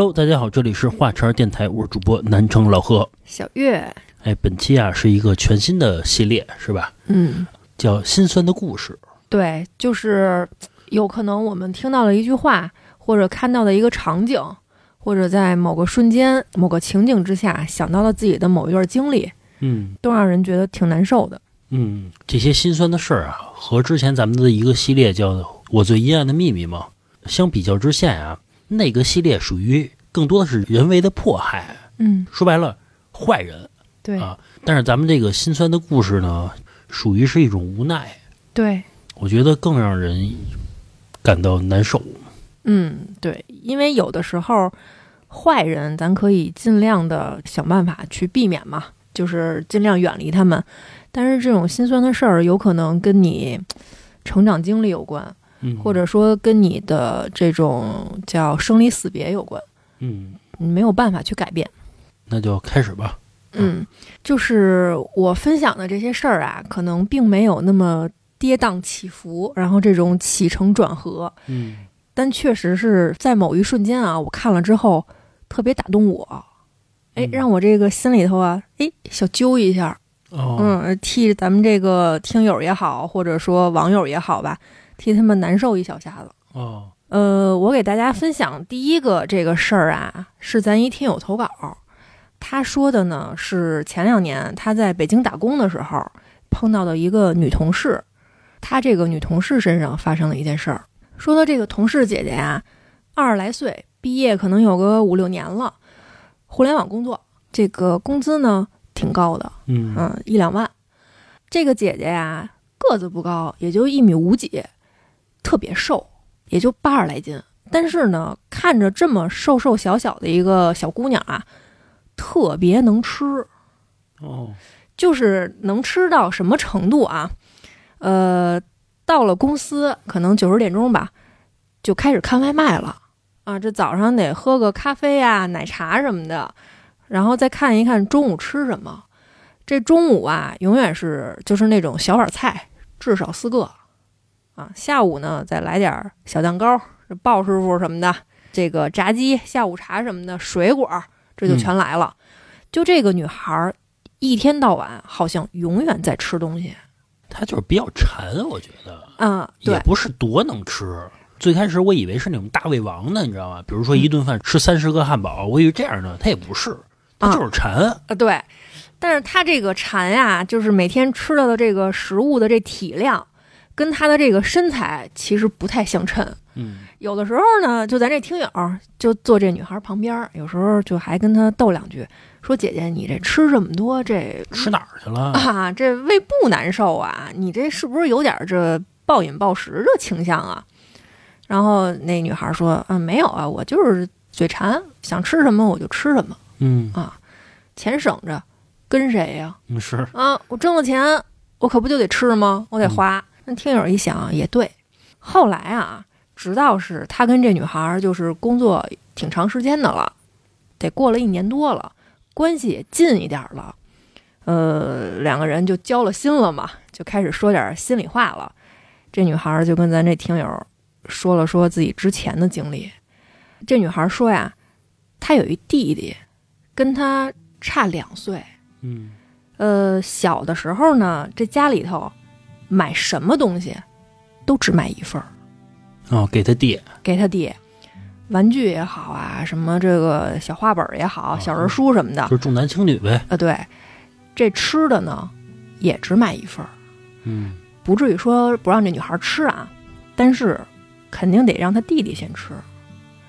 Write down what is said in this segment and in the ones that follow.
Hello，大家好，这里是华晨电台，我是主播南城老何。小月，哎，本期啊是一个全新的系列，是吧？嗯，叫心酸的故事。对，就是有可能我们听到了一句话，或者看到的一个场景，或者在某个瞬间、某个情景之下想到了自己的某一段经历，嗯都让人觉得挺难受的。嗯，这些心酸的事儿啊，和之前咱们的一个系列叫《我最阴暗的秘密》嘛，相比较之下啊，那个系列属于更多的是人为的迫害，嗯，说白了，坏人。对啊但是咱们这个心酸的故事呢，属于是一种无奈，对，我觉得更让人感到难受。嗯，对，因为有的时候坏人咱可以尽量的想办法去避免嘛，就是尽量远离他们。但是这种心酸的事儿，有可能跟你成长经历有关。嗯，或者说跟你的这种叫生离死别有关，嗯，你没有办法去改变。那就开始吧。嗯，就是我分享的这些事儿啊，可能并没有那么跌宕起伏，然后这种起承转合，嗯。但确实是在某一瞬间啊，我看了之后特别打动我，哎，嗯。让我这个心里头啊，哎，小揪一下，哦，嗯，替咱们这个听友也好，或者说网友也好吧，替他们难受一小下子。哦，呃，我给大家分享第一个这个事儿啊，是咱一听友投稿，他说的呢是前两年他在北京打工的时候碰到的一个女同事，他这个女同事身上发生了一件事儿，说的这个同事姐姐呀，二十来岁，毕业可能有个五六年了，互联网工作，这个工资呢？挺高的，嗯，一两万。这个姐姐呀，个子不高，也就一米五几，特别瘦，也就八十来斤。但是呢，看着这么瘦瘦小小的一个小姑娘啊，特别能吃，哦，就是能吃到什么程度啊？呃，到了公司可能九十点钟吧，就开始看外卖了啊。这早上得喝个咖啡啊、奶茶什么的，然后再看一看中午吃什么。这中午啊，永远是就是那种小碗菜，至少四个啊。下午呢，再来点儿小蛋糕，这鲍师傅什么的，这个炸鸡、下午茶什么的，水果这就全来了。就这个女孩儿，一天到晚好像永远在吃东西她就是比较馋，我觉得嗯、对，也不是多能吃。最开始我以为是那种大胃王呢，你知道吗？比如说一顿饭吃三十个汉堡，我以为这样呢，他也不是，他就是馋。啊，对，但是他这个馋呀，就是每天吃到的这个食物的这体量，跟他的这个身材其实不太相称。嗯有的时候呢，就咱这听友就坐这女孩旁边儿，有时候就还跟她逗两句，说姐姐你这吃这么多，这 吃哪儿去了？啊这胃不难受啊？你这是不是有点儿这暴饮暴食的倾向啊？然后那女孩说，嗯，没有啊，我就是嘴馋，想吃什么我就吃什么。嗯啊钱省着，跟谁呀、嗯是，啊？我挣了钱，我可不就得吃吗？我得花。那听友一想也对。后来啊，直到是他跟这女孩儿就是工作挺长时间的了，得过了一年多了，关系也近一点儿了。呃，两个人就交了心了嘛，就开始说点心里话了。这女孩儿就跟咱这听友说了说自己之前的经历。这女孩说呀，她有一弟弟，跟她差两岁。嗯呃，小的时候呢，这家里头买什么东西都只买一份儿，哦，给他弟，给他弟，玩具也好啊，什么这个小画本也好，啊小人书什么的，就是重男轻女呗。啊，对，这吃的呢也只买一份儿，嗯。不至于说不让这女孩吃啊，但是肯定得让他弟弟先吃，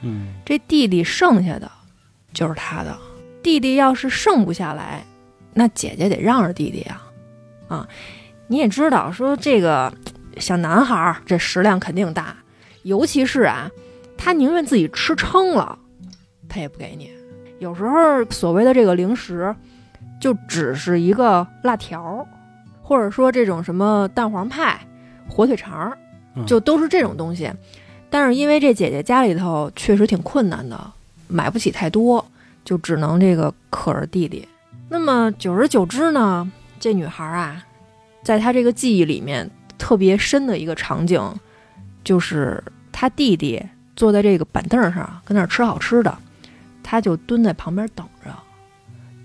嗯。这弟弟剩下的就是他的，弟弟要是剩不下来，那姐姐得让着弟弟啊、啊，你也知道，说这个小男孩儿这食量肯定大，尤其是啊，他宁愿自己吃撑了，他也不给你。有时候所谓的这个零食，就只是一个辣条儿，或者说这种什么蛋黄派、火腿肠就都是这种东西。但是因为这姐姐家里头确实挺困难的，买不起太多，就只能这个可着弟弟。那么久而久之呢，这女孩啊，在他这个记忆里面特别深的一个场景，就是他弟弟坐在这个板凳上跟那儿吃好吃的，他就蹲在旁边等着，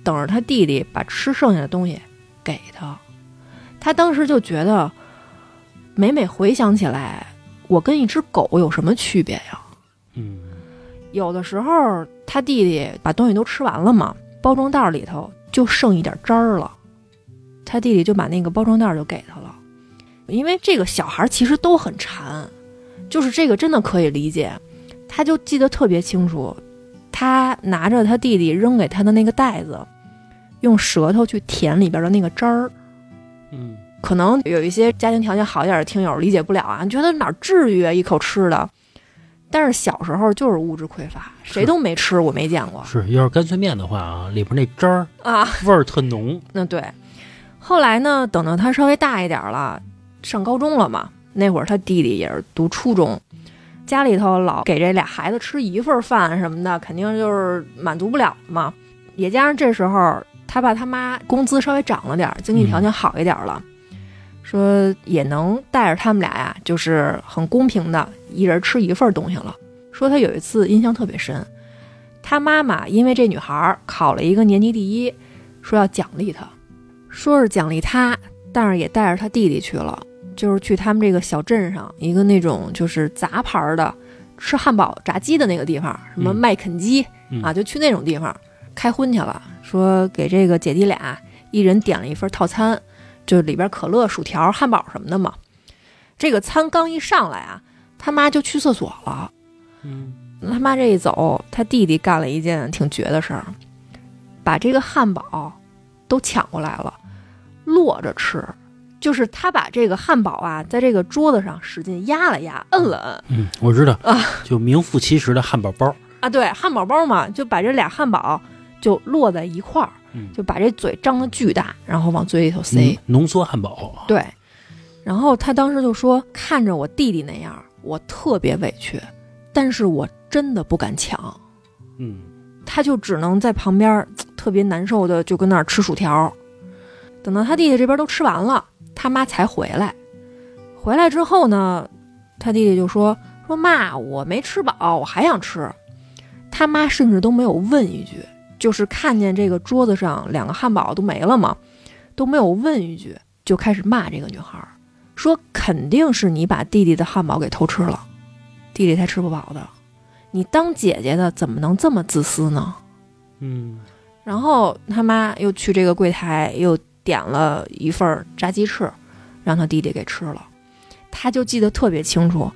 等着他弟弟把吃剩下的东西给他。他当时就觉得，每每回想起来，我跟一只狗有什么区别呀？嗯有的时候他弟弟把东西都吃完了嘛，包装袋里头就剩一点汁儿了，他弟弟就把那个包装袋就给他了，因为这个小孩其实都很馋，就是这个真的可以理解，他就记得特别清楚，他拿着他弟弟扔给他的那个袋子，用舌头去舔里边的那个汁儿。嗯可能有一些家庭条件好一点的听友理解不了啊，你觉得哪儿至于啊一口吃的？但是小时候就是物质匮乏，谁都没吃，我没见过是，要是干脆面的话啊，里边那汁儿啊。味儿特浓。那对，后来呢，等到他稍微大一点了，上高中了嘛，那会儿他弟弟也是读初中，家里头老给这俩孩子吃一份饭什么的，肯定就是满足不了嘛。也加上这时候他爸他妈工资稍微涨了点儿，经济条件好一点了，说也能带着他们俩呀，就是很公平的，一人吃一份东西了。说他有一次印象特别深，他妈妈因为这女孩考了一个年级第一，说要奖励她，说是奖励他，但是也带着他弟弟去了，就是去他们这个小镇上一个那种就是杂牌儿的吃汉堡、炸鸡的那个地方，什么嗯麦肯基、嗯啊，就去那种地方开荤去了。说给这个姐弟俩一人点了一份套餐，就里边可乐、薯条、汉堡什么的嘛。这个餐刚一上来啊，他妈就去厕所了。嗯他妈这一走，他弟弟干了一件挺绝的事儿，把这个汉堡都抢过来了，摞着吃。就是他把这个汉堡啊，在这个桌子上使劲压了压，摁了摁嗯，我知道啊，就名副其实的汉堡包。啊，对，汉堡包嘛，就把这俩汉堡就摞在一块儿，嗯，就把这嘴张得巨大，然后往嘴里头塞。嗯浓缩汉堡。对，然后他当时就说，看着我弟弟那样，我特别委屈，但是我真的不敢抢。嗯他就只能在旁边特别难受的就跟那儿吃薯条。等到他弟弟这边都吃完了，他妈才回来。回来之后呢，他弟弟就说：“说妈，我没吃饱，我还想吃。”他妈甚至都没有问一句，就是看见这个桌子上两个汉堡都没了嘛，都没有问一句，就开始骂这个女孩儿，说肯定是你把弟弟的汉堡给偷吃了，弟弟才吃不饱的。你当姐姐的怎么能这么自私呢？嗯然后他妈又去这个柜台又点了一份炸鸡翅，让他弟弟给吃了。他就记得特别清楚，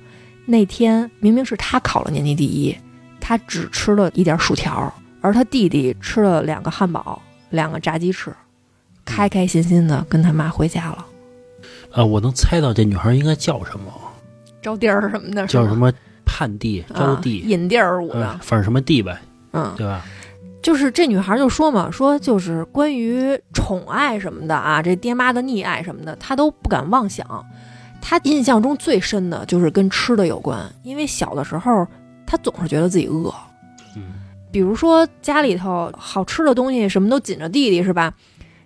那天明明是他考了年级第一，他只吃了一点薯条，而他弟弟吃了两个汉堡、两个炸鸡翅，开开心心的跟他妈回家了。啊，我能猜到这女孩应该叫什么，招娣儿什么的，叫什么盼娣、招啊？娣，引娣儿舞嗯，的，反正什么娣呗，嗯，对吧？就是这女孩就说嘛，说就是关于宠爱什么的啊，这爹妈的溺爱什么的，她都不敢妄想。她印象中最深的就是跟吃的有关，因为小的时候她总是觉得自己饿，嗯比如说家里头好吃的东西什么都紧着弟弟是吧？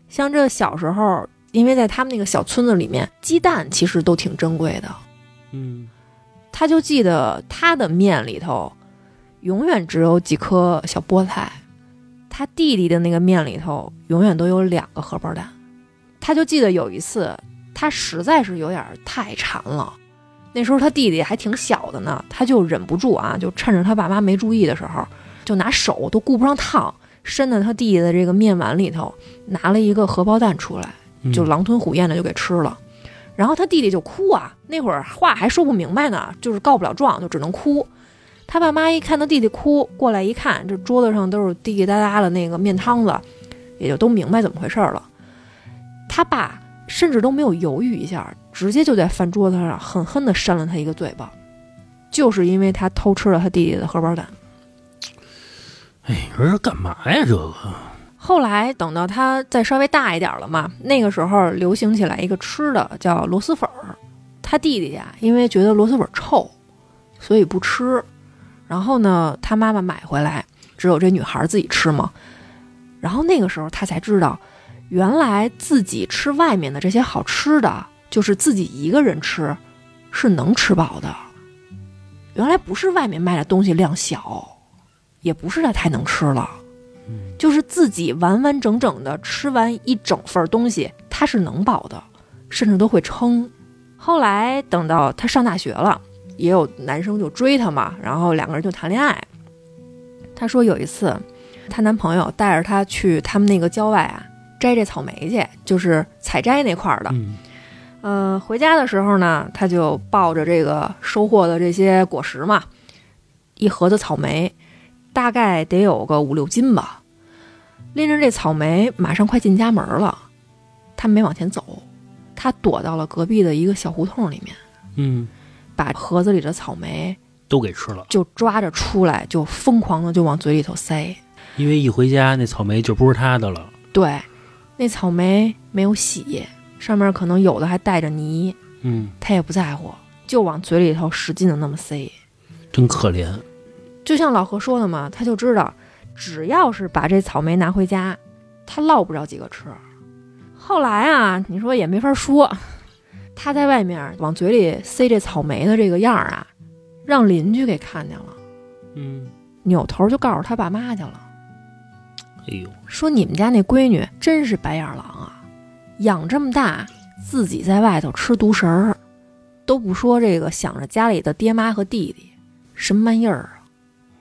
像这小时候，因为在他们那个小村子里面，鸡蛋其实都挺珍贵的。嗯他就记得她的面里头永远只有几颗小菠菜，他弟弟的那个面里头永远都有两个荷包蛋。他就记得有一次，他实在是有点太馋了，那时候他弟弟还挺小的呢，他就忍不住啊，就趁着他爸妈没注意的时候，就拿手都顾不上烫，伸到他弟弟的这个面碗里头，拿了一个荷包蛋出来。嗯，就狼吞虎咽的就给吃了。然后他弟弟就哭啊，那会儿话还说不明白呢，就是告不了状，就只能哭。他爸妈一看他弟弟哭，过来一看，这桌子上都是滴滴答答的那个面汤子，也就都明白怎么回事了。他爸甚至都没有犹豫一下，直接就在饭桌子上狠狠地扇了他一个嘴巴，就是因为他偷吃了他弟弟的荷包蛋。哎，你说这干嘛呀？这个，后来等到他再稍微大一点了嘛，那个时候流行起来一个吃的叫螺蛳粉儿。他弟弟呀，因为觉得螺蛳粉臭，所以不吃。然后呢，他妈妈买回来，只有这女孩自己吃嘛。然后那个时候他才知道，原来自己吃外面的这些好吃的，就是自己一个人吃，是能吃饱的。原来不是外面卖的东西量小，也不是他太能吃了，就是自己完完整整的吃完一整份东西，他是能饱的，甚至都会撑。后来等到他上大学了，也有男生就追她嘛，然后两个人就谈恋爱。她说有一次，她男朋友带着她去他们那个郊外啊摘这草莓去，就是采摘那块儿的。嗯呃，回家的时候呢，她就抱着这个收获的这些果实嘛，一盒子草莓，大概得有个五六斤吧。拎着这草莓，马上快进家门了，她没往前走，他躲到了隔壁的一个小胡同里面，嗯，把盒子里的草莓都给吃了，就抓着出来，就疯狂的就往嘴里头塞。因为一回家那草莓就不是他的了。对，那草莓没有洗，上面可能有的还带着泥，嗯，他也不在乎，就往嘴里头使劲的那么塞。真可怜。就像老何说的嘛，他就知道，只要是把这草莓拿回家，他落不着几个吃。后来啊，你说也没法说，他在外面往嘴里塞这草莓的这个样儿啊，让邻居给看见了，嗯，扭头就告诉他爸妈去了，哎呦，说你们家那闺女真是白眼狼啊，养这么大自己在外头吃独食儿，都不说这个想着家里的爹妈和弟弟，什么玩意儿啊？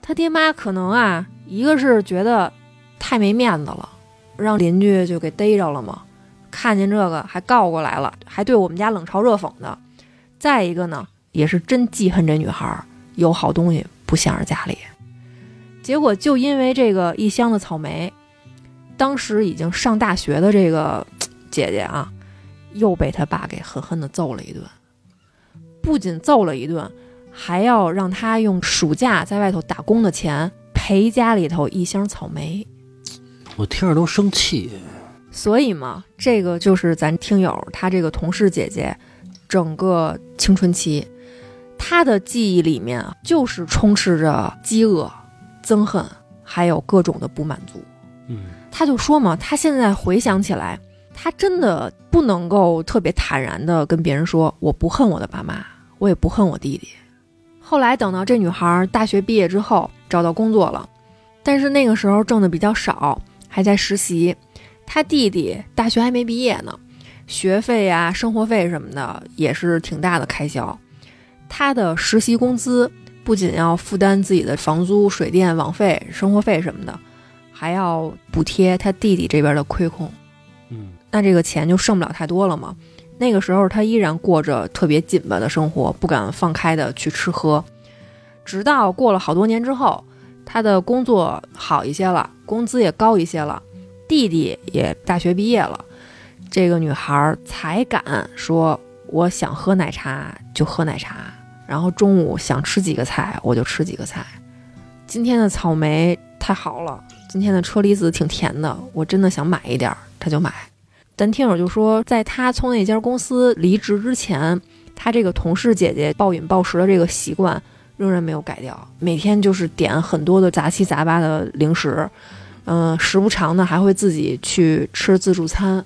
他爹妈可能啊，一个是觉得太没面子了，让邻居就给逮着了嘛，看见这个还告过来了，还对我们家冷嘲热讽的。再一个呢，也是真记恨这女孩有好东西不想着家里。结果就因为这个一箱子草莓，当时已经上大学的这个 姐姐啊，又被他爸给狠狠的揍了一顿。不仅揍了一顿，还要让他用暑假在外头打工的钱赔家里头一箱草莓。我听着都生气。所以嘛，这个就是咱听友他这个同事姐姐整个青春期，她的记忆里面啊，就是充斥着饥饿、憎恨，还有各种的不满足。嗯，他就说嘛，他现在回想起来，他真的不能够特别坦然的跟别人说，我不恨我的爸妈，我也不恨我弟弟。后来等到这女孩大学毕业之后，找到工作了，但是那个时候挣的比较少，还在实习。他弟弟大学还没毕业呢，学费呀、生活费什么的也是挺大的开销。他的实习工资不仅要负担自己的房租、水电、网费、生活费什么的，还要补贴他弟弟这边的亏空。嗯，那这个钱就剩不了太多了嘛。那个时候他依然过着特别紧巴的生活，不敢放开的去吃喝。直到过了好多年之后，他的工作好一些了，工资也高一些了，弟弟也大学毕业了，这个女孩才敢说我想喝奶茶就喝奶茶，然后中午想吃几个菜我就吃几个菜。今天的草莓太好了，今天的车厘子挺甜的，我真的想买一点儿，他就买。咱听友就说，在她从那家公司离职之前，她这个同事姐姐暴饮暴食的这个习惯仍然没有改掉，每天就是点很多的杂七杂八的零食，嗯、时不常的还会自己去吃自助餐，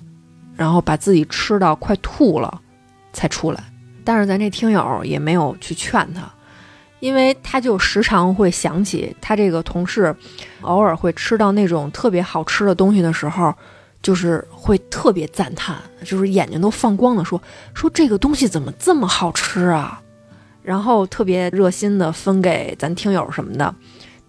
然后把自己吃到快吐了才出来。但是咱这听友也没有去劝他，因为他就时常会想起他这个同事，偶尔会吃到那种特别好吃的东西的时候，就是会特别赞叹，就是眼睛都放光的说说这个东西怎么这么好吃啊，然后特别热心的分给咱听友什么的。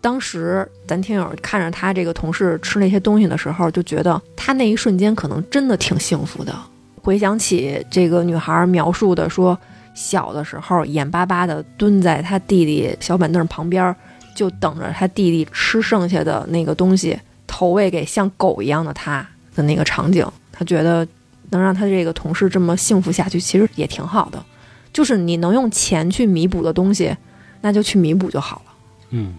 当时咱听友看着他这个同事吃那些东西的时候，就觉得他那一瞬间可能真的挺幸福的。回想起这个女孩描述的说，小的时候眼巴巴的蹲在他弟弟小板凳旁边，就等着他弟弟吃剩下的那个东西投喂给像狗一样的他的那个场景，他觉得能让他这个同事这么幸福下去，其实也挺好的。就是你能用钱去弥补的东西，那就去弥补就好了。嗯，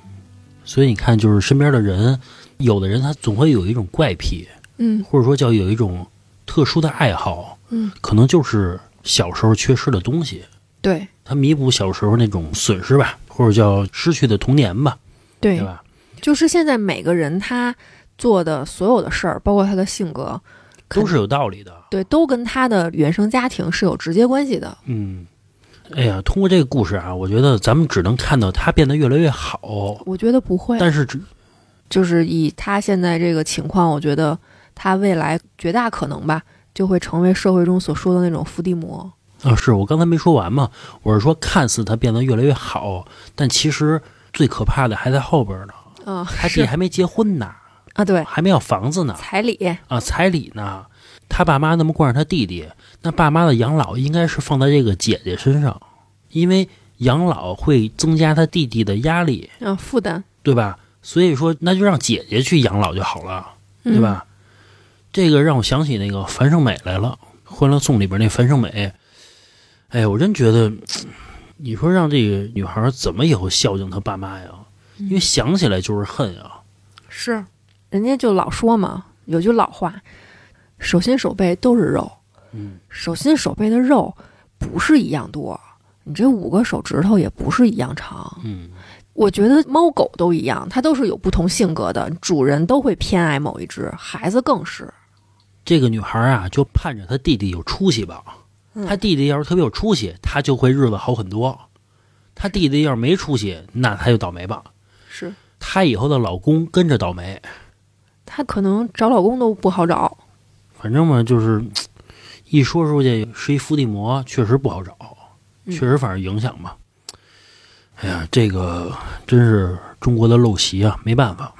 所以你看，就是身边的人，有的人他总会有一种怪癖，嗯或者说叫有一种特殊的爱好，嗯，可能就是小时候缺失的东西，对他弥补小时候那种损失吧，或者叫失去的童年吧，对对吧？就是现在每个人他做的所有的事儿，包括他的性格，都是有道理的。对，都跟他的原生家庭是有直接关系的。嗯，哎呀，通过这个故事啊，我觉得咱们只能看到他变得越来越好，我觉得不会，但是只就是以他现在这个情况，我觉得他未来绝大可能吧，就会成为社会中所说的那种伏地魔。啊，是我刚才没说完嘛？我是说，看似他变得越来越好，但其实最可怕的还在后边呢。嗯，他弟是还没结婚呢，啊，对，还没要房子呢，彩礼，啊，彩礼呢？他爸妈那么惯着他弟弟，那爸妈的养老应该是放在这个姐姐身上，因为养老会增加他弟弟的压力，嗯，负担，对吧？所以说，那就让姐姐去养老就好了，嗯对？吧？这个让我想起那个樊胜美来了，《欢乐颂》里边那樊胜美。哎呀，我真觉得，你说让这个女孩怎么以后孝敬她爸妈呀？因为想起来就是恨啊。是，人家就老说嘛，有句老话，手心手背都是肉，嗯，手心手背的肉不是一样多，你这五个手指头也不是一样长。嗯，我觉得猫狗都一样，它都是有不同性格的，主人都会偏爱某一只，孩子更是。这个女孩啊，就盼着她弟弟有出息吧。嗯她弟弟要是特别有出息，她就会日子好很多。她弟弟要是没出息，那她就倒霉吧。是，她以后的老公跟着倒霉。她可能找老公都不好找。反正嘛，就是一说出去是一伏地魔，确实不好找，嗯确实反正影响吧。哎呀，这个真是中国的陋习啊，没办法。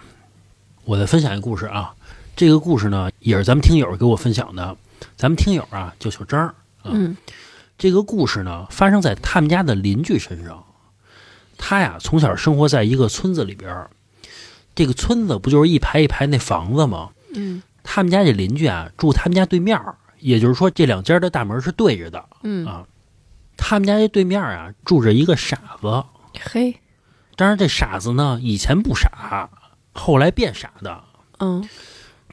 我再分享一个故事啊，这个故事呢也是咱们听友给我分享的。咱们听友啊叫小张啊，嗯这个故事呢发生在他们家的邻居身上。他呀从小生活在一个村子里边，这个村子不就是一排一排那房子吗？嗯他们家这邻居啊住他们家对面儿，也就是说这两家的大门是对着的。嗯，啊他们家这对面啊住着一个傻子，嘿，当然这傻子呢以前不傻，后来变傻的。嗯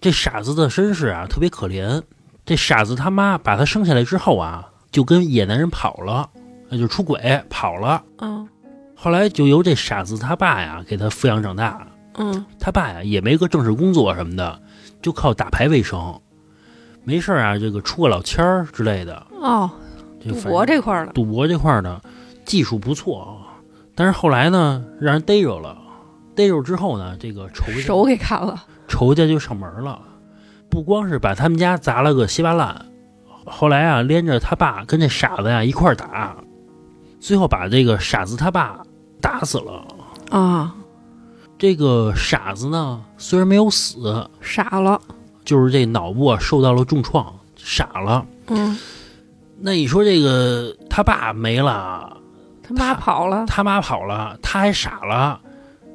这傻子的身世啊特别可怜，这傻子他妈把他生下来之后啊就跟野男人跑了，那就出轨跑了。嗯后来就由这傻子他爸呀给他抚养长大，嗯他爸呀也没个正式工作什么的，就靠打牌为生。没事儿啊，这个出个老千儿之类的，哦，赌博这块儿的，赌博这块儿的，技术不错啊，但是后来呢，让人逮着了，逮着之后呢，这个仇家手给砍了。仇家就上门了，不光是把他们家砸了个稀巴烂，后来啊，连着他爸跟这傻子呀一块儿打，最后把这个傻子他爸打死了。啊，这个傻子呢，虽然没有死，傻了。就是这脑部啊受到了重创，傻了。嗯，那你说这个他爸没了，他妈跑了。他妈跑了，他还傻了，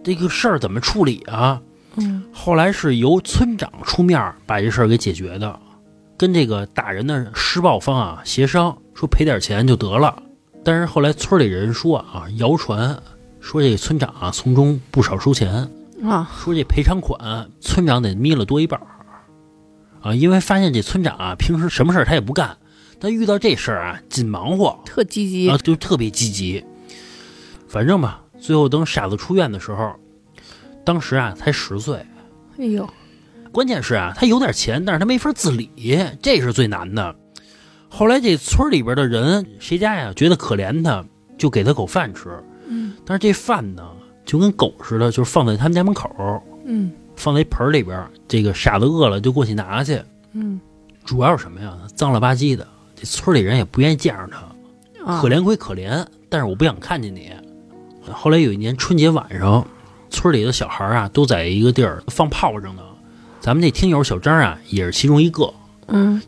这个事儿怎么处理啊？嗯后来是由村长出面把这事儿给解决的，跟这个打人的施暴方啊协商，说赔点钱就得了。但是后来村里人说啊，谣传说这村长啊从中不少收钱，啊，说这赔偿款村长得眯了多一半儿啊，因为发现这村长啊平时什么事儿他也不干，但遇到这事儿啊紧忙活，特积极啊，。就特别积极。反正吧，最后等傻子出院的时候，当时啊才十岁。哎呦，关键是啊，他有点钱，但是他没法自理，这是最难的。后来这村里边的人，谁家呀觉得可怜他，就给他口饭吃。嗯但是这饭呢，就跟狗似的，就是放在他们家门口，嗯放在一盆里边。这个傻子饿了就过去拿去。嗯主要是什么呀？脏了吧唧的，这村里人也不愿意见着他。啊，可怜归可怜，但是我不想看见你。后来有一年春节晚上，村里的小孩啊都在一个地儿放炮仗呢。咱们那听友小张啊也是其中一个。嗯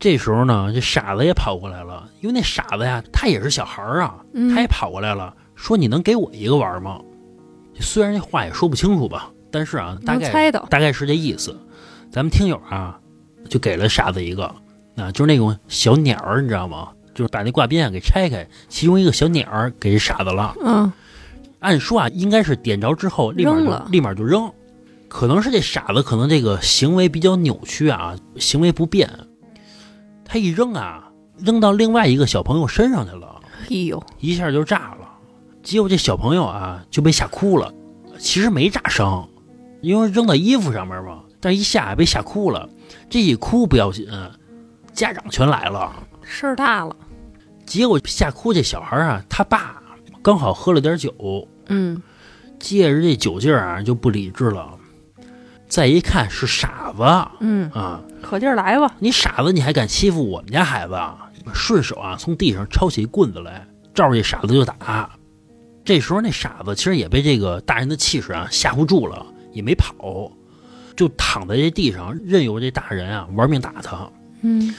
这时候呢，这傻子也跑过来了，因为那傻子呀，他也是小孩儿啊，嗯，他也跑过来了，说：“你能给我一个玩吗？”虽然这话也说不清楚吧，但是啊，大概猜到。大概是这意思。咱们听友啊，就给了傻子一个，啊，就是那种小鸟儿，你知道吗？就是把那挂鞭啊给拆开，其中一个小鸟儿给傻子了。嗯按说啊，应该是点着之后立马就扔了立马就扔，可能是这傻子可能这个行为比较扭曲啊，行为不便，他一扔啊，扔到另外一个小朋友身上去了，哎呦，一下就炸了。结果这小朋友啊就被吓哭了，其实没炸伤，因为扔到衣服上面嘛，但一下被吓哭了。这一哭不要紧，家长全来了。事儿大了。结果吓哭这小孩啊，他爸刚好喝了点酒，嗯借着这酒劲儿啊就不理智了，再一看是傻子嗯，啊！可劲儿来吧。你傻子，你还敢欺负我们家孩子啊？顺手啊，从地上抄起一棍子来，照着这傻子就打。这时候那傻子其实也被这个大人的气势啊吓唬住了，也没跑，就躺在这地上，任由这大人啊玩命打他。嗯。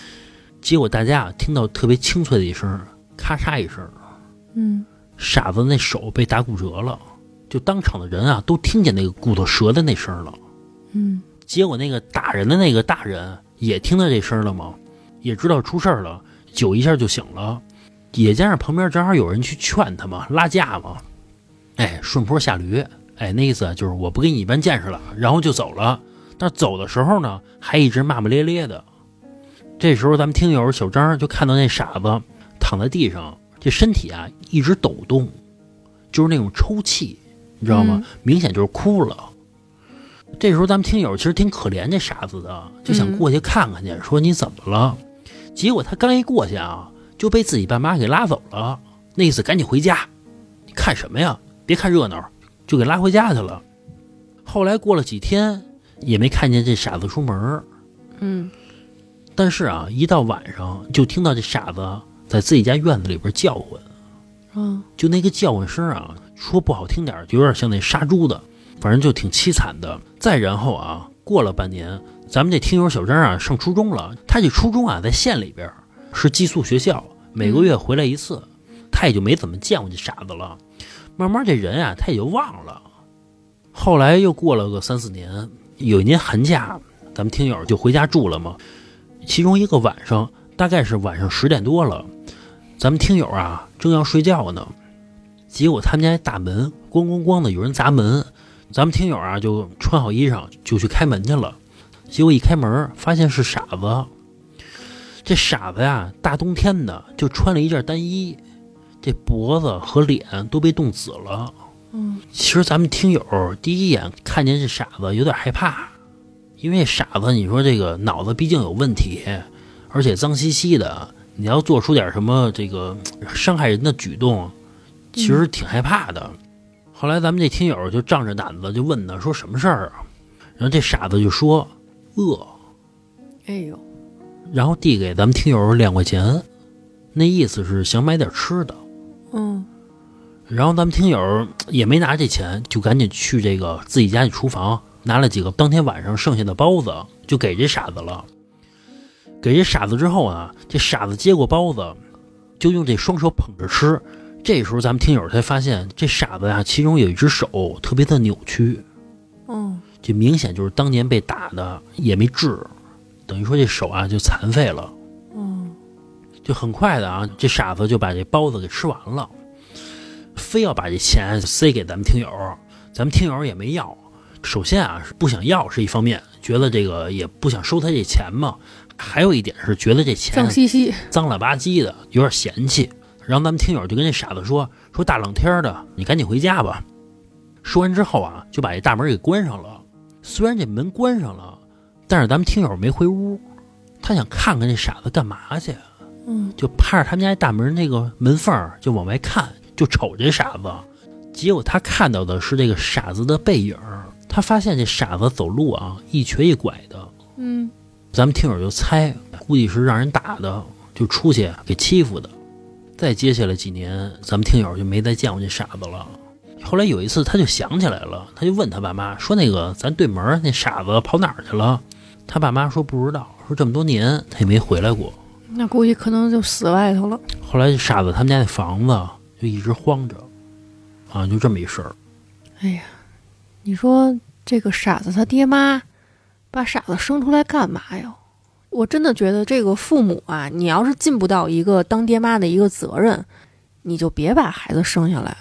结果大家啊听到特别清脆的一声咔嚓一声，嗯。傻子那手被打骨折了，就当场的人啊都听见那个骨头折的那声了。嗯。结果那个打人的那个大人也听到这声了嘛，也知道出事儿了，酒一下就醒了，也加上旁边正好有人去劝他嘛，拉架嘛，哎，顺坡下驴，哎，那意思就是我不跟你一般见识了，然后就走了。但是走的时候呢，还一直骂骂咧咧的。这时候咱们听友小张就看到那傻子躺在地上，这身体啊一直抖动，就是那种抽泣，你知道吗？明显就是哭了。这时候咱们听友其实挺可怜这傻子的，就想过去看看去，说你怎么了？结果他刚一过去啊，就被自己爸妈给拉走了，那意思赶紧回家，你看什么呀？别看热闹，就给拉回家去了。后来过了几天，也没看见这傻子出门儿，嗯但是啊，一到晚上就听到这傻子在自己家院子里边叫唤，嗯就那个叫唤声啊，说不好听点儿，就有点像那杀猪的，反正就挺凄惨的。再然后啊，过了半年，咱们这听友小张啊上初中了，他这初中啊在县里边儿是寄宿学校，每个月回来一次，他也就没怎么见过这傻子了。慢慢这人啊，他也就忘了。后来又过了个三四年，有一年寒假，咱们听友就回家住了嘛。其中一个晚上，大概是晚上十点多了，咱们听友啊正要睡觉呢，结果他们家大门咣咣咣的有人砸门，咱们听友啊就穿好衣裳就去开门去了，结果一开门发现是傻子，这傻子呀大冬天的就穿了一件单衣，这脖子和脸都被冻紫了。嗯其实咱们听友第一眼看见这傻子有点害怕，因为傻子你说这个脑子毕竟有问题，而且脏兮兮的，你要做出点什么这个伤害人的举动，其实挺害怕的。后来咱们这听友就仗着胆子就问他说什么事儿啊，然后这傻子就说饿，哎呦，然后递给咱们听友两块钱，那意思是想买点吃的。嗯然后咱们听友也没拿这钱，就赶紧去这个自己家的厨房拿了几个当天晚上剩下的包子，就给这傻子了。给这傻子之后啊，这傻子接过包子，就用这双手捧着吃。这时候咱们听友才发现，这傻子呀、其中有一只手特别的扭曲，嗯这明显就是当年被打的，也没治，等于说这手啊就残废了。嗯就很快的啊，这傻子就把这包子给吃完了，非要把这钱塞给咱们听友，咱们听友也没要。首先啊是不想要是一方面，觉得这个也不想收他这钱嘛，还有一点是觉得这钱脏兮兮。脏了吧唧的，有点嫌弃。然后咱们听友就跟这傻子说：“说大冷天的，你赶紧回家吧。”说完之后啊，就把这大门给关上了。虽然这门关上了，但是咱们听友没回屋，他想看看这傻子干嘛去。嗯就趴着他们家大门那个门缝儿就往外看，就瞅这傻子。结果他看到的是这个傻子的背影，他发现这傻子走路啊一瘸一拐的。嗯咱们听友就猜，估计是让人打的，就出去给欺负的。再接下来几年，咱们听友就没再见过这傻子了。后来有一次，他就想起来了，他就问他爸妈说：“那个咱对门那傻子跑哪儿去了？”他爸妈说不知道，说这么多年他也没回来过。那估计可能就死外头了。后来这傻子他们家那房子就一直荒着，啊，就这么一事儿。哎呀，你说这个傻子他爹妈把傻子生出来干嘛呀？我真的觉得这个父母啊，你要是尽不到一个当爹妈的一个责任，你就别把孩子生下来。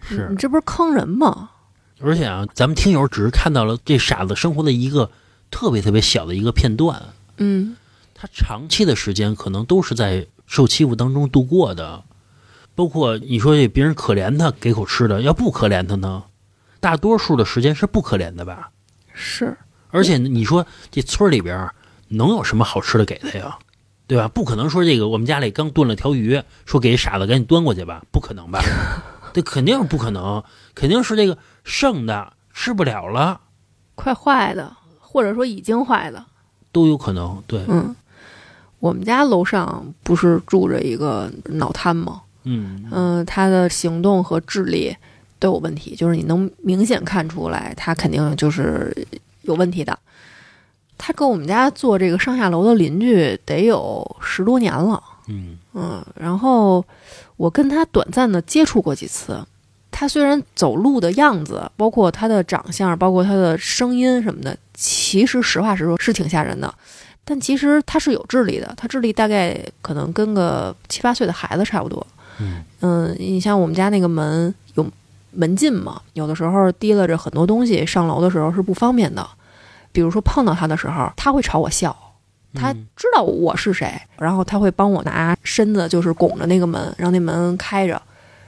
是你，这不是坑人吗？而且啊，咱们听友只是看到了这傻子生活的一个特别特别小的一个片段，嗯他长期的时间可能都是在受欺负当中度过的，包括你说这别人可怜他给口吃的，要不可怜他呢，大多数的时间是不可怜的吧？是，而且你说这村里边能有什么好吃的给他呀？对吧？不可能说这个我们家里刚炖了条鱼，说给傻子赶紧端过去吧？不可能吧？这肯定是不可能，肯定是这个剩的吃不了了，快坏的，或者说已经坏的。都有可能。对，嗯，我们家楼上不是住着一个脑瘫吗？嗯嗯、他的行动和智力都有问题，就是你能明显看出来，他肯定就是有问题的。他跟我们家做这个上下楼的邻居得有十多年了，嗯嗯，然后我跟他短暂的接触过几次。他虽然走路的样子，包括他的长相，包括他的声音什么的，其实实话实说是挺吓人的。但其实他是有智力的，他智力大概可能跟个七八岁的孩子差不多。嗯嗯，你像我们家那个门有门禁嘛，有的时候提拉着很多东西上楼的时候是不方便的。比如说碰到他的时候，他会朝我笑，他嗯知道我是谁，然后他会帮我拿身子就是拱着那个门，让那门开着，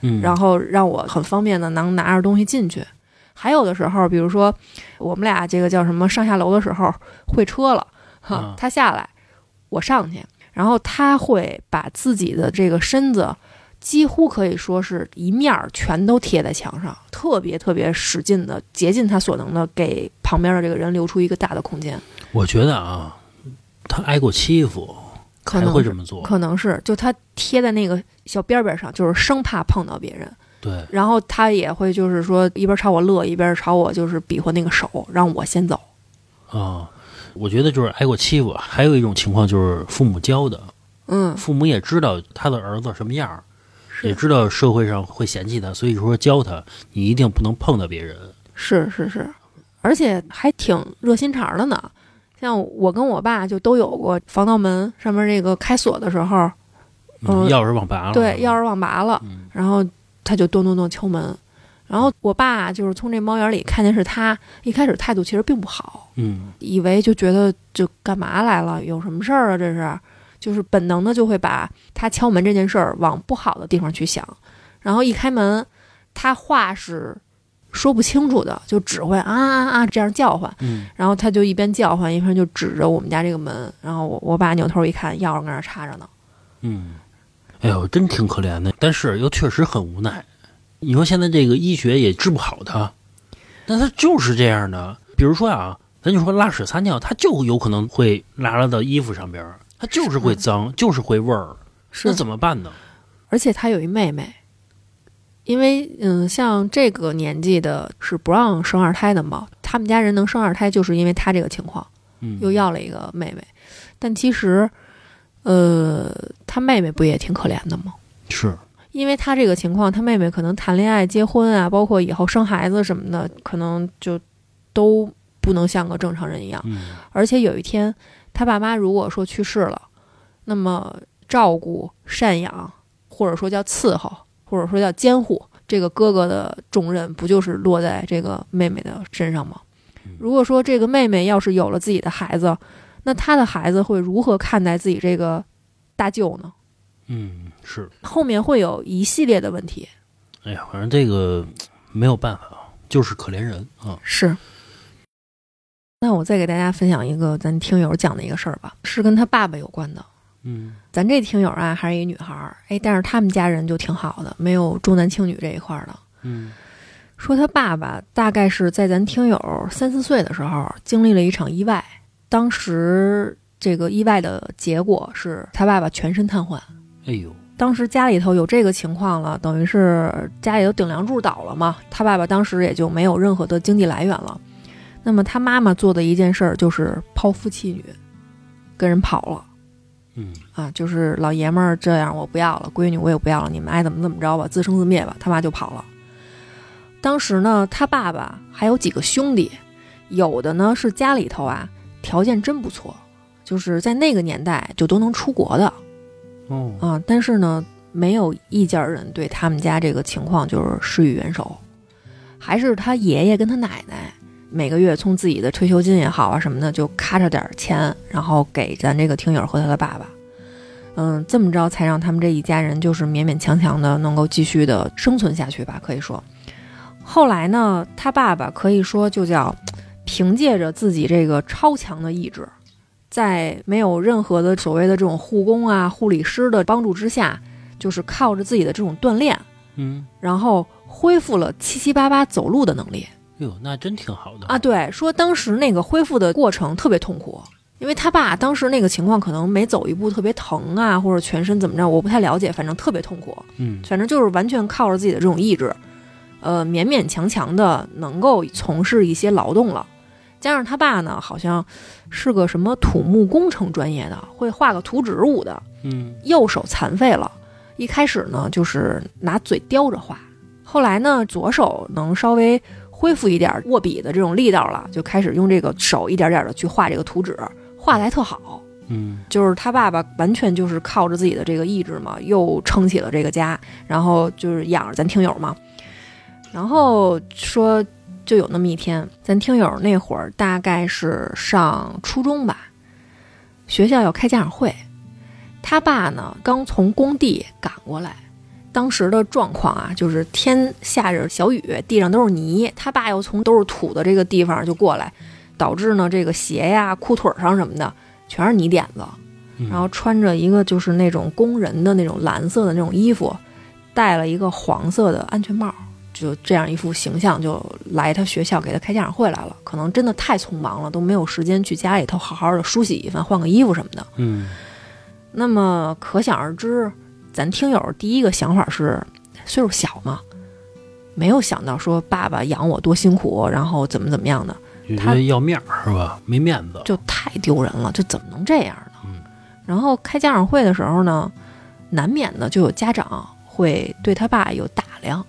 嗯，然后让我很方便的能拿着东西进去。还有的时候，比如说我们俩这个叫什么上下楼的时候会车了，他下来，我上去，然后他会把自己的这个身子几乎可以说是一面儿全都贴在墙上，特别特别使劲的，竭尽他所能的给旁边的这个人留出一个大的空间。我觉得啊，他挨过欺负可能会这么做。可能是就他贴在那个小边边上，就是生怕碰到别人。对，然后他也会就是说一边朝我乐，一边朝我就是比划那个手，让我先走。啊，我觉得就是挨过欺负。还有一种情况就是父母教的，嗯，父母也知道他的儿子什么样儿，也知道社会上会嫌弃他，所以说教他，你一定不能碰到别人。是是是，而且还挺热心肠的呢。像我跟我爸就都有过防盗门上面这个开锁的时候，嗯钥匙忘拔了，对，钥匙忘拔了，嗯然后他就咚咚咚敲门。然后我爸就是从这猫眼里看见是他，一开始态度其实并不好，嗯以为就觉得就干嘛来了，有什么事儿啊？这是，就是本能的就会把他敲门这件事儿往不好的地方去想，然后一开门，他话是说不清楚的，就只会啊啊啊这样叫唤，嗯然后他就一边叫唤一边就指着我们家这个门，然后我我爸扭头一看，钥匙搁那儿插着呢，嗯，哎呦，真挺可怜的，但是又确实很无奈。你说现在这个医学也治不好他，那他就是这样的。比如说啊，咱就说拉屎撒尿，他就有可能会拉拉到衣服上边儿，他就是会脏，就是会味儿，那怎么办呢？而且他有一妹妹，因为嗯，像这个年纪的是不让生二胎的嘛，他们家人能生二胎，就是因为他这个情况。嗯，又要了一个妹妹，但其实，呃，他妹妹不也挺可怜的吗？是，因为他这个情况，他妹妹可能谈恋爱、结婚啊，包括以后生孩子什么的，可能就都不能像个正常人一样。嗯而且有一天，他爸妈如果说去世了，那么照顾、赡养，或者说叫伺候，或者说叫监护，这个哥哥的重任不就是落在这个妹妹的身上吗？如果说这个妹妹要是有了自己的孩子，那她的孩子会如何看待自己这个大舅呢？嗯是，后面会有一系列的问题。哎呀，反正这个没有办法啊，就是可怜人啊。是。那我再给大家分享一个咱听友讲的一个事儿吧，是跟他爸爸有关的。嗯咱这听友啊，还是一女孩儿，哎，但是他们家人就挺好的，没有重男轻女这一块儿的。嗯说他爸爸大概是在咱听友三四岁的时候经历了一场意外，当时这个意外的结果是他爸爸全身瘫痪。哎呦，当时家里头有这个情况了，等于是家里头顶梁柱倒了嘛，他爸爸当时也就没有任何的经济来源了。那么他妈妈做的一件事儿就是抛夫弃女，跟人跑了。嗯啊，就是老爷们儿这样，我不要了，闺女我也不要了，你们爱怎么怎么着吧，自生自灭吧。他妈就跑了。当时呢，他爸爸还有几个兄弟，有的呢是家里头啊条件真不错，就是在那个年代就都能出国的哦啊，但是呢，没有一家人对他们家这个情况就是施以援手，还是他爷爷跟他奶奶每个月从自己的退休金也好啊什么的，就咔着点儿钱，然后给咱这个听友和他的爸爸。嗯，这么着才让他们这一家人就是勉勉强强的能够继续的生存下去吧，可以说。后来呢，他爸爸可以说就叫凭借着自己这个超强的意志，在没有任何的所谓的这种护工啊、护理师的帮助之下，就是靠着自己的这种锻炼，嗯然后恢复了七七八八走路的能力。哟，那真挺好的啊。对，说当时那个恢复的过程特别痛苦，因为他爸当时那个情况可能每走一步特别疼啊，或者全身怎么着，我不太了解，反正特别痛苦。嗯反正就是完全靠着自己的这种意志，呃，勉勉强强的能够从事一些劳动了。加上他爸呢，好像是个什么土木工程专业的，会画个图纸舞的，嗯右手残废了。一开始呢，就是拿嘴叼着画，后来呢，左手能稍微恢复一点握笔的这种力道了，就开始用这个手一点点的去画这个图纸，画的还特好。嗯就是他爸爸完全就是靠着自己的这个意志嘛，又撑起了这个家，然后就是养着咱听友嘛。然后说，就有那么一天，咱听友那会儿大概是上初中吧，学校要开家长会，他爸呢刚从工地赶过来。当时的状况啊，就是天下着小雨，地上都是泥，他爸又从都是土的这个地方就过来，导致呢这个鞋呀、裤腿上什么的全是泥点子，嗯，然后穿着一个就是那种工人的那种蓝色的那种衣服，戴了一个黄色的安全帽，就这样一副形象就来他学校给他开家长会来了。可能真的太匆忙了，都没有时间去家里头好好的梳洗一番、换个衣服什么的。嗯那么可想而知，咱听友第一个想法是岁数小嘛，没有想到说爸爸养我多辛苦，然后怎么怎么样的。他要面儿是吧？没面子。就太丢人了，就怎么能这样呢？嗯然后开家长会的时候呢，难免的就有家长会对他爸有打量，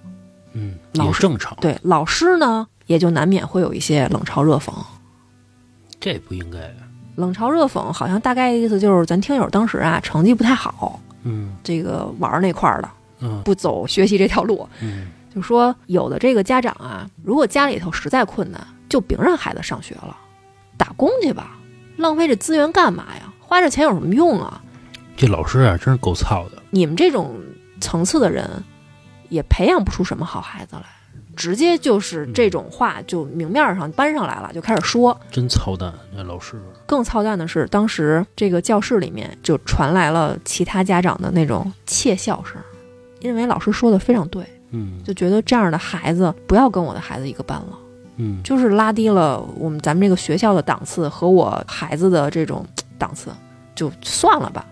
嗯，老师正常，对老师呢也就难免会有一些冷嘲热讽。这不应该。冷嘲热讽好像大概意思就是咱听友当时啊成绩不太好，嗯这个玩儿那块儿的嗯不走学习这条路，嗯就说有的这个家长啊，如果家里头实在困难，就别让孩子上学了，打工去吧，浪费这资源干嘛呀？花这钱有什么用啊？这老师啊，真是够操的。你们这种层次的人，也培养不出什么好孩子来，直接就是这种话就明面上搬上来了，就开始说。真操蛋，那老师。更操蛋的是，当时这个教室里面就传来了其他家长的那种窃笑声，因为老师说的非常对，嗯就觉得这样的孩子不要跟我的孩子一个班了，嗯就是拉低了我们咱们这个学校的档次和我孩子的这种档次，就算了吧。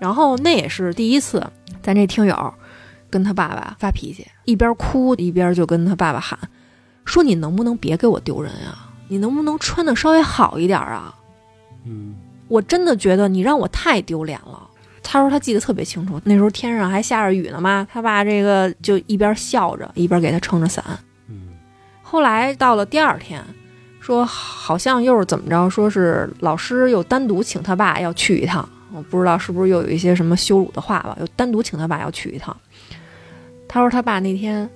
然后那也是第一次，咱这听友跟他爸爸发脾气，一边哭一边就跟他爸爸喊，说你能不能别给我丢人啊？你能不能穿的稍微好一点啊？嗯我真的觉得你让我太丢脸了。他说他记得特别清楚，那时候天上还下着雨呢嘛，他爸这个就一边笑着一边给他撑着伞。嗯后来到了第二天，说好像又是怎么着，说是老师又单独请他爸要去一趟，我不知道是不是又有一些什么羞辱的话吧，又单独请他爸要去一趟。他说他爸那天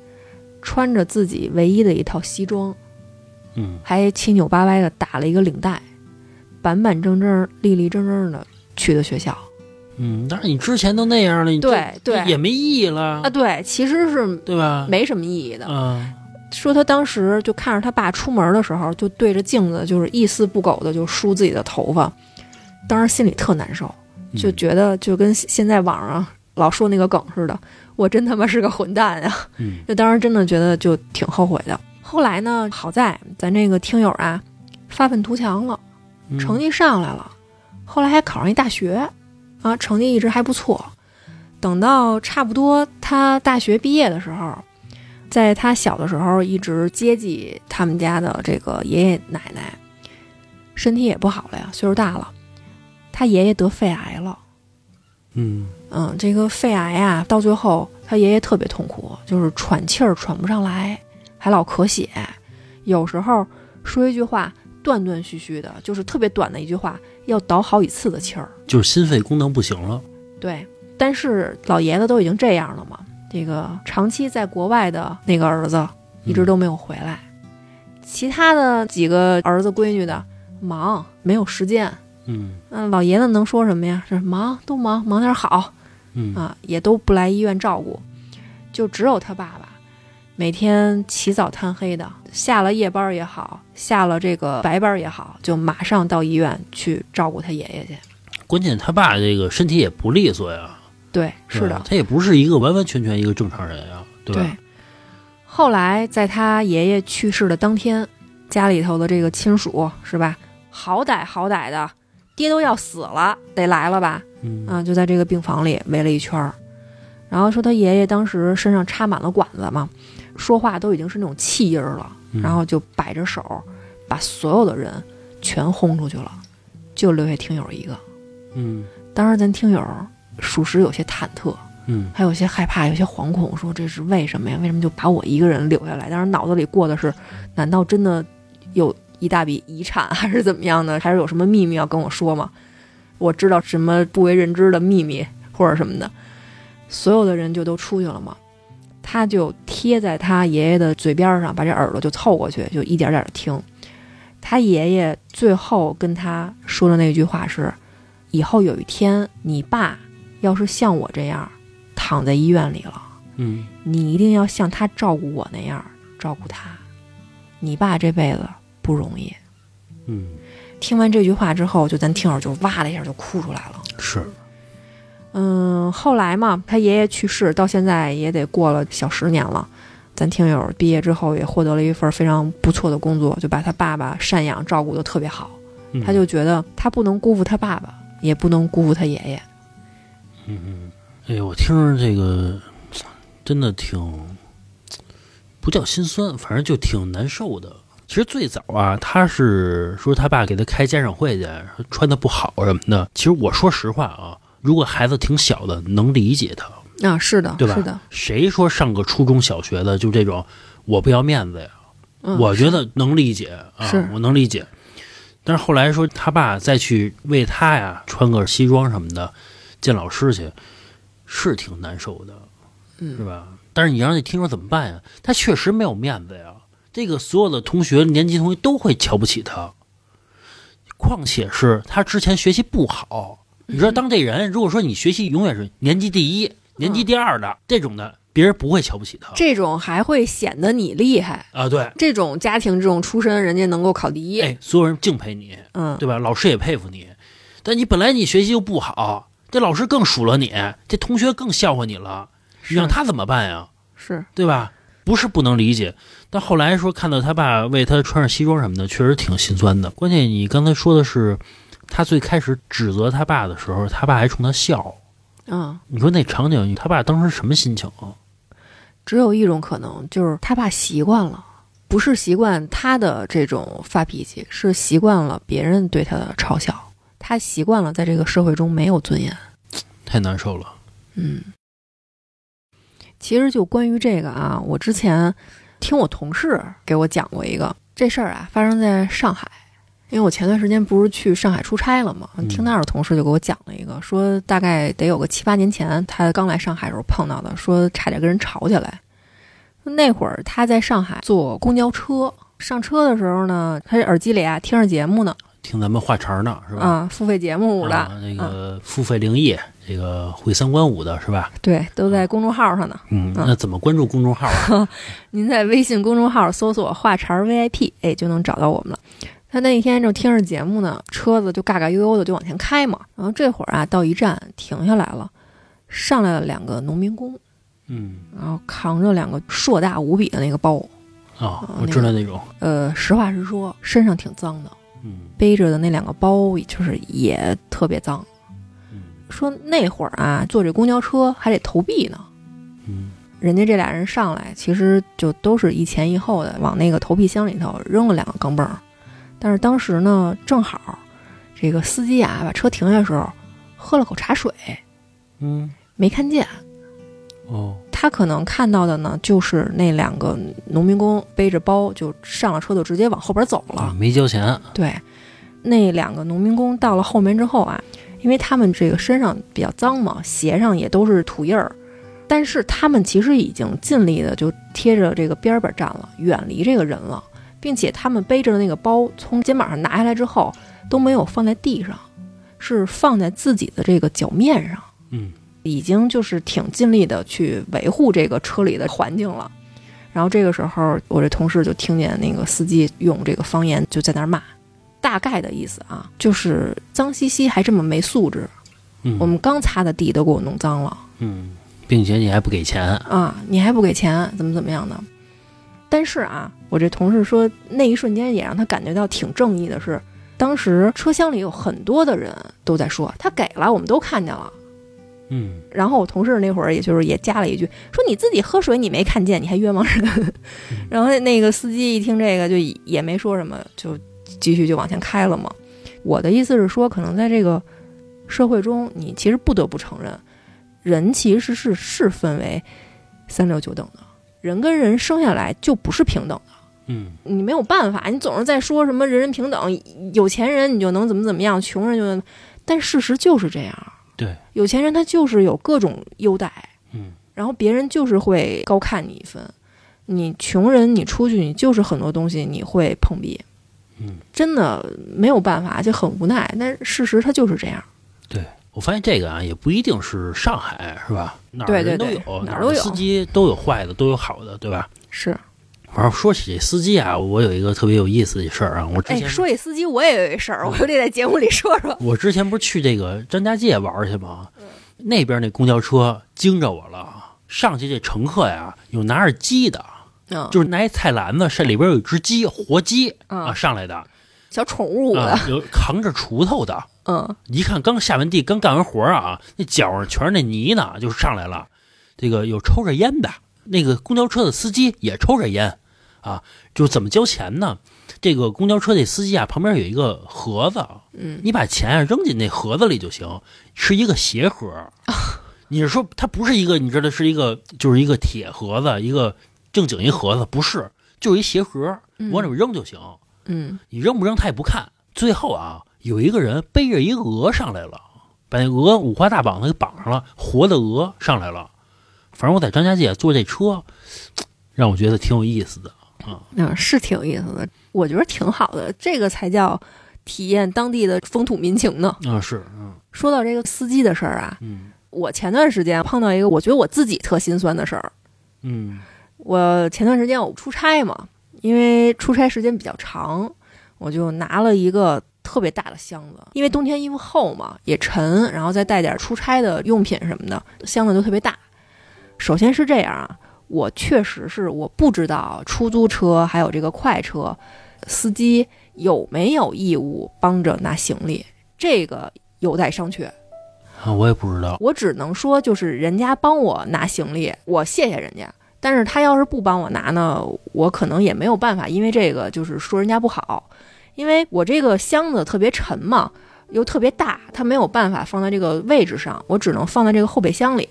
穿着自己唯一的一套西装，嗯还七扭八歪的打了一个领带，板板正正、立立正正的去的学校。嗯，但是你之前都那样了，你对对也没意义了啊，，对，其实是对吧？没什么意义的。嗯说他当时就看着他爸出门的时候，就对着镜子，就是一丝不苟的就梳自己的头发，当时心里特难受，就觉得就跟现在网上老说那个梗似的，我真他妈是个混蛋呀！嗯 就当时真的觉得就挺后悔的。后来呢，好在咱这个听友啊，发愤图强了，嗯成绩上来了，后来还考上一大学，啊，成绩一直还不错。等到差不多他大学毕业的时候，在他小的时候一直接济他们家的这个爷爷奶奶，身体也不好了呀，岁数大了，他爷爷得肺癌了。嗯嗯，这个肺癌啊，到最后他爷爷特别痛苦，就是喘气儿喘不上来，还老咳血，有时候说一句话断断续续的，就是特别短的一句话，要倒好几次的气儿。就是心肺功能不行了。对，但是老爷子都已经这样了嘛，这个长期在国外的那个儿子一直都没有回来，其他的几个儿子闺女的忙没有时间，嗯那，老爷子能说什么呀？是忙都忙，忙点好。嗯。啊，也都不来医院照顾，就只有他爸爸每天起早贪黑的，下了夜班也好，下了这个白班也好，就马上到医院去照顾他爷爷去。关键他爸这个身体也不利索呀，对，是的，他也不是一个完完全全一个正常人呀，对吧？后来在他爷爷去世的当天，家里头的这个亲属是吧，好歹好歹的，爹都要死了，得来了吧？嗯啊，就在这个病房里围了一圈儿。然后说他爷爷当时身上插满了管子嘛，说话都已经是那种气音儿了，嗯然后就摆着手，把所有的人全轰出去了，就留下听友一个。嗯当时咱听友属实有些忐忑，嗯还有些害怕，有些惶恐，说这是为什么呀？为什么就把我一个人留下来？当时脑子里过的是，难道真的有一大笔遗产，还是怎么样呢？还是有什么秘密要跟我说吗？我知道什么不为人知的秘密或者什么的，所有的人就都出去了嘛。他就贴在他爷爷的嘴边上，把这耳朵就凑过去，就一点点的听。他爷爷最后跟他说的那句话是：“以后有一天，你爸要是像我这样躺在医院里了，嗯你一定要像他照顾我那样照顾他。你爸这辈子不容易。”嗯，听完这句话之后，就咱听友就哇的一下就哭出来了。是，嗯，后来嘛，他爷爷去世到现在也得过了小十年了。咱听友毕业之后也获得了一份非常不错的工作，就把他爸爸赡养照顾的特别好。嗯他就觉得他不能辜负他爸爸，也不能辜负他爷爷。嗯嗯，哎呦，我听着这个真的挺不叫心酸，反正就挺难受的。其实最早啊，他是说他爸给他开家长会去，穿的不好什么的。其实我说实话啊，如果孩子挺小的，能理解他。啊，是的，对吧是的，谁说上个初中小学的就这种我不要面子呀？嗯、我觉得能理解啊，我能理解。但是后来说他爸再去为他呀穿个西装什么的见老师去，是挺难受的，嗯是吧？但是你让你听说怎么办呀？他确实没有面子呀。这个所有的同学、年级同学都会瞧不起他，况且是他之前学习不好。你说当这人，如果说你学习永远是年级第一、年级第二的、这种的，别人不会瞧不起他这种还会显得你厉害。啊。对，这种家庭这种出身，人家能够考第一，哎，所有人敬佩你，嗯，对吧？老师也佩服你，但你本来你学习就不好，这老师更数落你，这同学更笑话你了，你让他怎么办呀？是对吧？不是不能理解，但后来说看到他爸为他穿上西装什么的，确实挺心酸的。关键你刚才说的是，他最开始指责他爸的时候，他爸还冲他笑。嗯，你说那场景，他爸当时什么心情啊？只有一种可能，就是他爸习惯了，不是习惯他的这种发脾气，是习惯了别人对他的嘲笑，他习惯了在这个社会中没有尊严。太难受了。嗯，其实就关于这个啊，我之前听我同事给我讲过一个这事儿啊，发生在上海。因为我前段时间不是去上海出差了嘛，嗯听那儿的同事就给我讲了一个，说大概得有个七八年前，他刚来上海的时候碰到的，说差点跟人吵起来。那会儿他在上海坐公交车，上车的时候呢，他这耳机里啊听着节目呢，听咱们话茬呢，是吧？啊，付费节目了，啊，那个付费灵异，这个会三观五的是吧？对，都在公众号上呢。嗯，嗯那怎么关注公众号啊？您在微信公众号搜索“话茬 VIP”，哎，就能找到我们了。他那一天正听着节目呢，车子就嘎嘎悠悠的就往前开嘛。然后这会儿啊，到一站停下来了，上来了两个农民工，嗯，然后扛着两个硕大无比的那个包。啊，啊我知道那种，呃，实话实说，身上挺脏的，嗯背着的那两个包就是也特别脏。嗯说那会儿啊，坐这公交车还得投币呢。嗯人家这俩人上来，其实就都是一前一后的往那个投币箱里头扔了两个钢镚儿。但是当时呢，正好这个司机啊把车停下的时候，喝了口茶水，嗯，没看见。哦，他可能看到的呢，就是那两个农民工背着包就上了车，就直接往后边走了。啊，没交钱，对，那两个农民工到了后面之后啊，因为他们这个身上比较脏嘛，鞋上也都是土印儿，但是他们其实已经尽力的就贴着这个边儿边儿站了，远离这个人了，并且他们背着的那个包从肩膀上拿下来之后都没有放在地上，是放在自己的这个脚面上，嗯已经就是挺尽力的去维护这个车里的环境了。然后这个时候，我这同事就听见那个司机用这个方言就在那儿骂，大概的意思啊，就是脏兮兮还这么没素质，嗯，我们刚擦的地都给我弄脏了嗯，并且你还不给钱，啊，你还不给钱，怎么怎么样的？但是啊，我这同事说那一瞬间也让他感觉到挺正义的是，当时车厢里有很多的人都在说他给了，我们都看见了。嗯然后我同事那会儿也就是也加了一句，说你自己喝水你没看见，你还冤枉人。然后那个司机一听这个就也没说什么，就继续就往前开了嘛。我的意思是说，可能在这个社会中，你其实不得不承认，人其实是是分为三六九等的，人跟人生下来就不是平等的。嗯你没有办法，你总是在说什么人人平等，有钱人你就能怎么怎么样，穷人就能，但事实就是这样。对，有钱人他就是有各种优待，嗯然后别人就是会高看你一分。你穷人，你出去你就是很多东西你会碰壁，嗯，真的没有办法，就很无奈。但是事实它就是这样。对。我发现这个啊，也不一定是上海，是吧？哪儿对对人都对有，哪儿都有儿的司机都有坏的，都有好的，对吧？是，反正说起这司机啊，我有一个特别有意思的事儿啊。我之哎，前、说起司机，我也有一事儿，我就得在节目里说说。我之前不是去这个张家界玩去吗？嗯那边那公交车惊着我了，上去这乘客呀，有拿着鸡的，嗯，就是拿一菜篮子，是里边有一只鸡，活鸡啊嗯上来的，小宠物的，啊，有扛着锄头的，嗯一看刚下完地，刚干完活啊，那脚上全是那泥呢，就上来了。这个有抽着烟的，那个公交车的司机也抽着烟，啊，就怎么交钱呢？这个公交车的司机啊，旁边有一个盒子，嗯，你把钱啊扔进那盒子里就行，是一个鞋盒。你是说它不是一个，你知道是一个，就是一个铁盒子，一个正经一盒子，不是，就是一鞋盒，嗯往里面扔就行。嗯你扔不扔他也不看。最后啊，有一个人背着一个鹅上来了，把那鹅五花大绑的给绑上了，活的鹅上来了。反正我在张家界坐这车，让我觉得挺有意思的啊。嗯，是挺有意思的，我觉得挺好的，这个才叫体验当地的风土民情呢。啊，是，嗯说到这个司机的事儿啊，嗯我前段时间碰到一个我觉得我自己特心酸的事儿。嗯我前段时间我出差嘛，因为出差时间比较长，我就拿了一个特别大的箱子，因为冬天衣服厚嘛，也沉，然后再带点出差的用品什么的，箱子就特别大。首先是这样啊，我确实是我不知道出租车还有这个快车司机有没有义务帮着拿行李，这个有待商榷。啊，我也不知道。我只能说，就是人家帮我拿行李，我谢谢人家。但是他要是不帮我拿呢，我可能也没有办法，因为这个就是说人家不好，因为我这个箱子特别沉嘛，又特别大，它没有办法放在这个位置上，我只能放在这个后备箱里。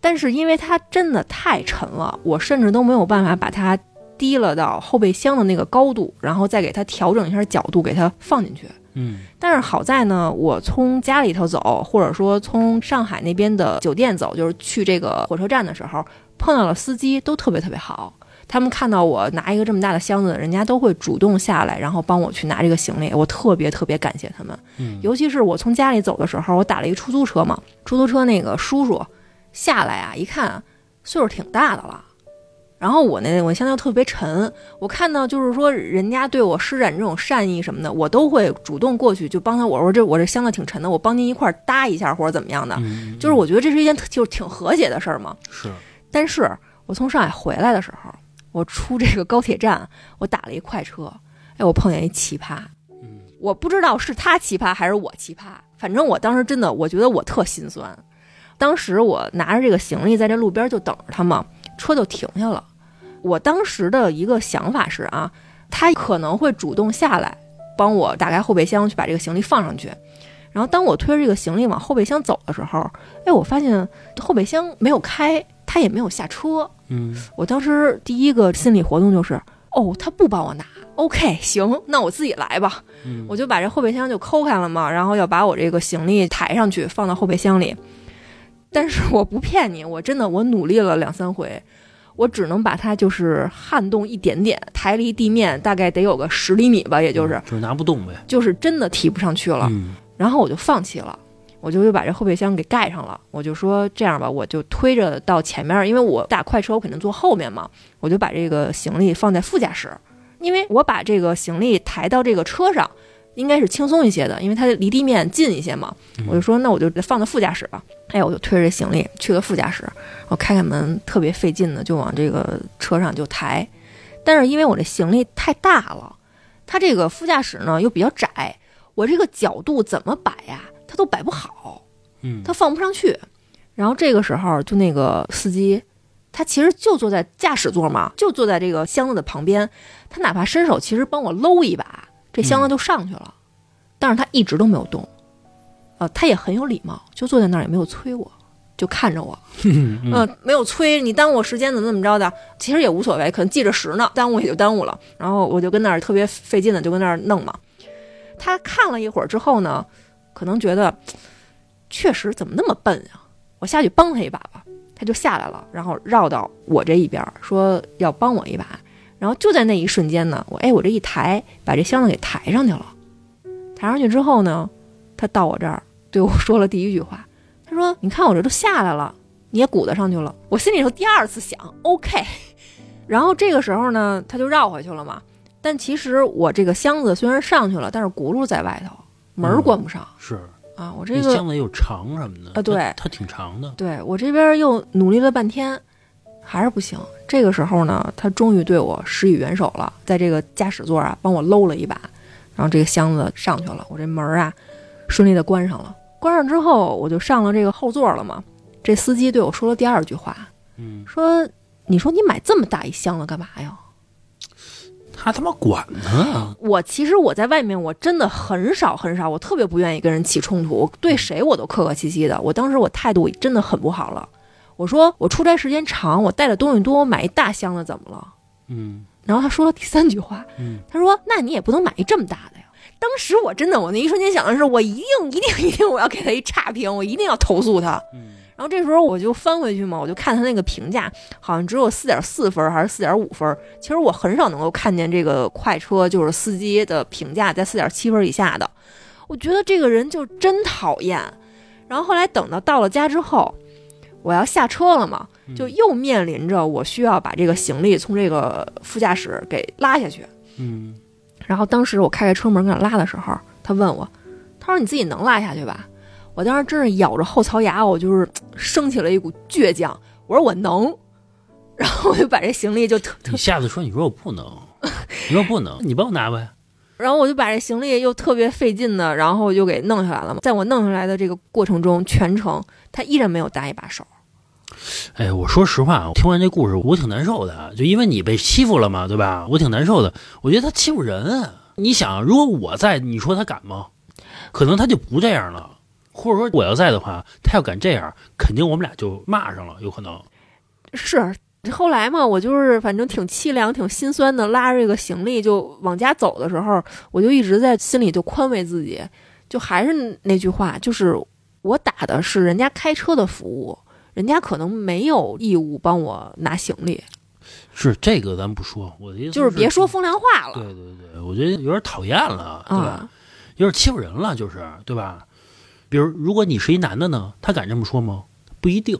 但是因为它真的太沉了，我甚至都没有办法把它提了到后备箱的那个高度，然后再给它调整一下角度，给它放进去。嗯但是好在呢，我从家里头走，或者说从上海那边的酒店走，就是去这个火车站的时候，碰到了司机，都特别特别好。他们看到我拿一个这么大的箱子，人家都会主动下来，然后帮我去拿这个行李，我特别特别感谢他们。嗯尤其是我从家里走的时候，我打了一个出租车嘛，出租车那个叔叔下来啊，一看岁数挺大的了。然后我那我箱子特别沉，我看到就是说人家对我施展这种善意什么的，我都会主动过去就帮他。我说这我这箱子挺沉的，我帮您一块儿搭一下或者怎么样的。嗯，就是我觉得这是一件就是挺和谐的事儿嘛。是，但是我从上海回来的时候，我出这个高铁站，我打了一快车，哎，我碰见一奇葩，嗯我不知道是他奇葩还是我奇葩，反正我当时真的，我觉得我特心酸。当时我拿着这个行李在这路边就等着他嘛，车就停下了。我当时的一个想法是啊，他可能会主动下来帮我打开后备箱去把这个行李放上去。然后当我推着这个行李往后备箱走的时候，哎，我发现后备箱没有开，他也没有下车。嗯我当时第一个心理活动就是，哦，他不帮我拿，OK，行，那我自己来吧。嗯，我就把这后备箱就抠开了嘛，然后要把我这个行李抬上去，放到后备箱里。但是我不骗你，我真的我努力了两三回，我只能把它就是撼动一点点，抬离地面大概得有个十厘米吧，也就是就是拿不动呗。就是真的提不上去了。嗯然后我就放弃了，我就又把这后备箱给盖上了。我就说这样吧，我就推着到前面，因为我打快车我肯定坐后面嘛，我就把这个行李放在副驾驶，因为我把这个行李抬到这个车上，应该是轻松一些的，因为它离地面近一些嘛。嗯我就说那我就放在副驾驶吧。哎，我就推着这行李去了副驾驶，我开开门，特别费劲的就往这个车上就抬。但是因为我这行李太大了，它这个副驾驶呢又比较窄，我这个角度怎么摆呀，它都摆不好，嗯，他放不上去。然后这个时候，就那个司机，他其实就坐在驾驶座嘛，就坐在这个箱子的旁边，他哪怕伸手其实帮我搂一把，这箱子就上去了，但是他一直都没有动，呃，他也很有礼貌，就坐在那儿也没有催我，就看着我，嗯，没有催你耽误我时间怎么怎么着的，其实也无所谓，可能记着时呢，耽误也就耽误了。然后我就跟那儿特别费劲的就跟那儿弄嘛。他看了一会儿之后呢，可能觉得确实怎么那么笨啊，我下去帮他一把吧。他就下来了，然后绕到我这一边说要帮我一把。然后就在那一瞬间呢，我哎我这一抬，把这箱子给抬上去了。抬上去之后呢，他到我这儿对我说了第一句话，他说：“你看我这都下来了。”你也鼓捣上去了。我心里头第二次想，OK。然后这个时候呢，他就绕回去了嘛。但其实我这个箱子虽然上去了，但是轱辘在外头，门儿关不上、是啊。我这个箱子又长什么的啊对它它挺长的，对我这边又努力了半天，还是不行。这个时候呢，他终于对我施以援手了，在这个驾驶座啊帮我搂了一把，然后这个箱子上去了，我这门儿啊顺利的关上了。关上之后，我就上了这个后座了嘛。这司机对我说了第二句话，嗯，说：“你说你买这么大一箱子干嘛呀他他妈管呢？”，我其实我在外面我真的很少很少，我特别不愿意跟人起冲突，对谁我都客客气气的。我当时我态度真的很不好了，我说我出差时间长，我带的东西多，我买一大箱子怎么了？嗯然后他说了第三句话，嗯，他说：“那你也不能买一这么大的呀。”当时我真的，我那一瞬间想的是，我一定一定一定我要给他一差评，我一定要投诉他。嗯然后这时候我就翻回去嘛，我就看他那个评价，好像只有四点四分还是四点五分。其实我很少能够看见这个快车就是司机的评价在四点七分以下的。我觉得这个人就真讨厌。然后后来等到到了家之后，我要下车了嘛，就又面临着我需要把这个行李从这个副驾驶给拉下去。嗯然后当时我开开车门给他拉的时候，他问我，他说你自己能拉下去吧？我当时真是咬着后槽牙，我就是升起了一股倔强。我说我能，然后我就把这行李就你，下次说你说我不能，你说不能，你帮我拿呗。然后我就把这行李又特别费劲的，然后就给弄下来了嘛。在我弄下来的这个过程中，全程他依然没有搭一把手。哎，我说实话，听完这故事，我挺难受的，就因为你被欺负了嘛，对吧？我挺难受的。我觉得他欺负人。你想，如果我在，你说他敢吗？可能他就不这样了。或者说我要在的话，他要敢这样，肯定我们俩就骂上了，有可能。是后来嘛，我就是反正挺凄凉、挺心酸的，拉着这个行李就往家走的时候，我就一直在心里就宽慰自己，就还是那句话，就是我打的是人家开车的服务，人家可能没有义务帮我拿行李，是这个咱不说，我的意思就是别说风凉话了对对对，我觉得有点讨厌了，对吧？啊。有点欺负人了，就是对吧？比如如果你是一男的呢，他敢这么说吗？不一定，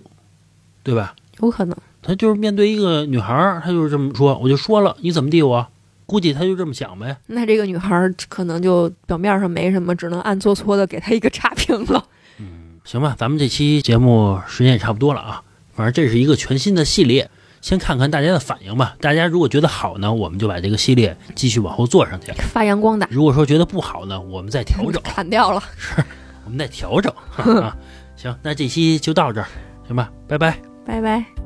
对吧？有可能，他就是面对一个女孩儿，他就是这么说，我就说了，你怎么地我？估计他就这么想呗。那这个女孩儿可能就表面上没什么，只能暗搓搓的给他一个差评了。嗯行吧，咱们这期节目时间也差不多了啊。反正这是一个全新的系列，先看看大家的反应吧。大家如果觉得好呢，我们就把这个系列继续往后做上去；发扬光大，如果说觉得不好呢，我们再调整，砍掉了。我们再调整啊。行，那这期就到这儿，行吧，拜拜。拜拜。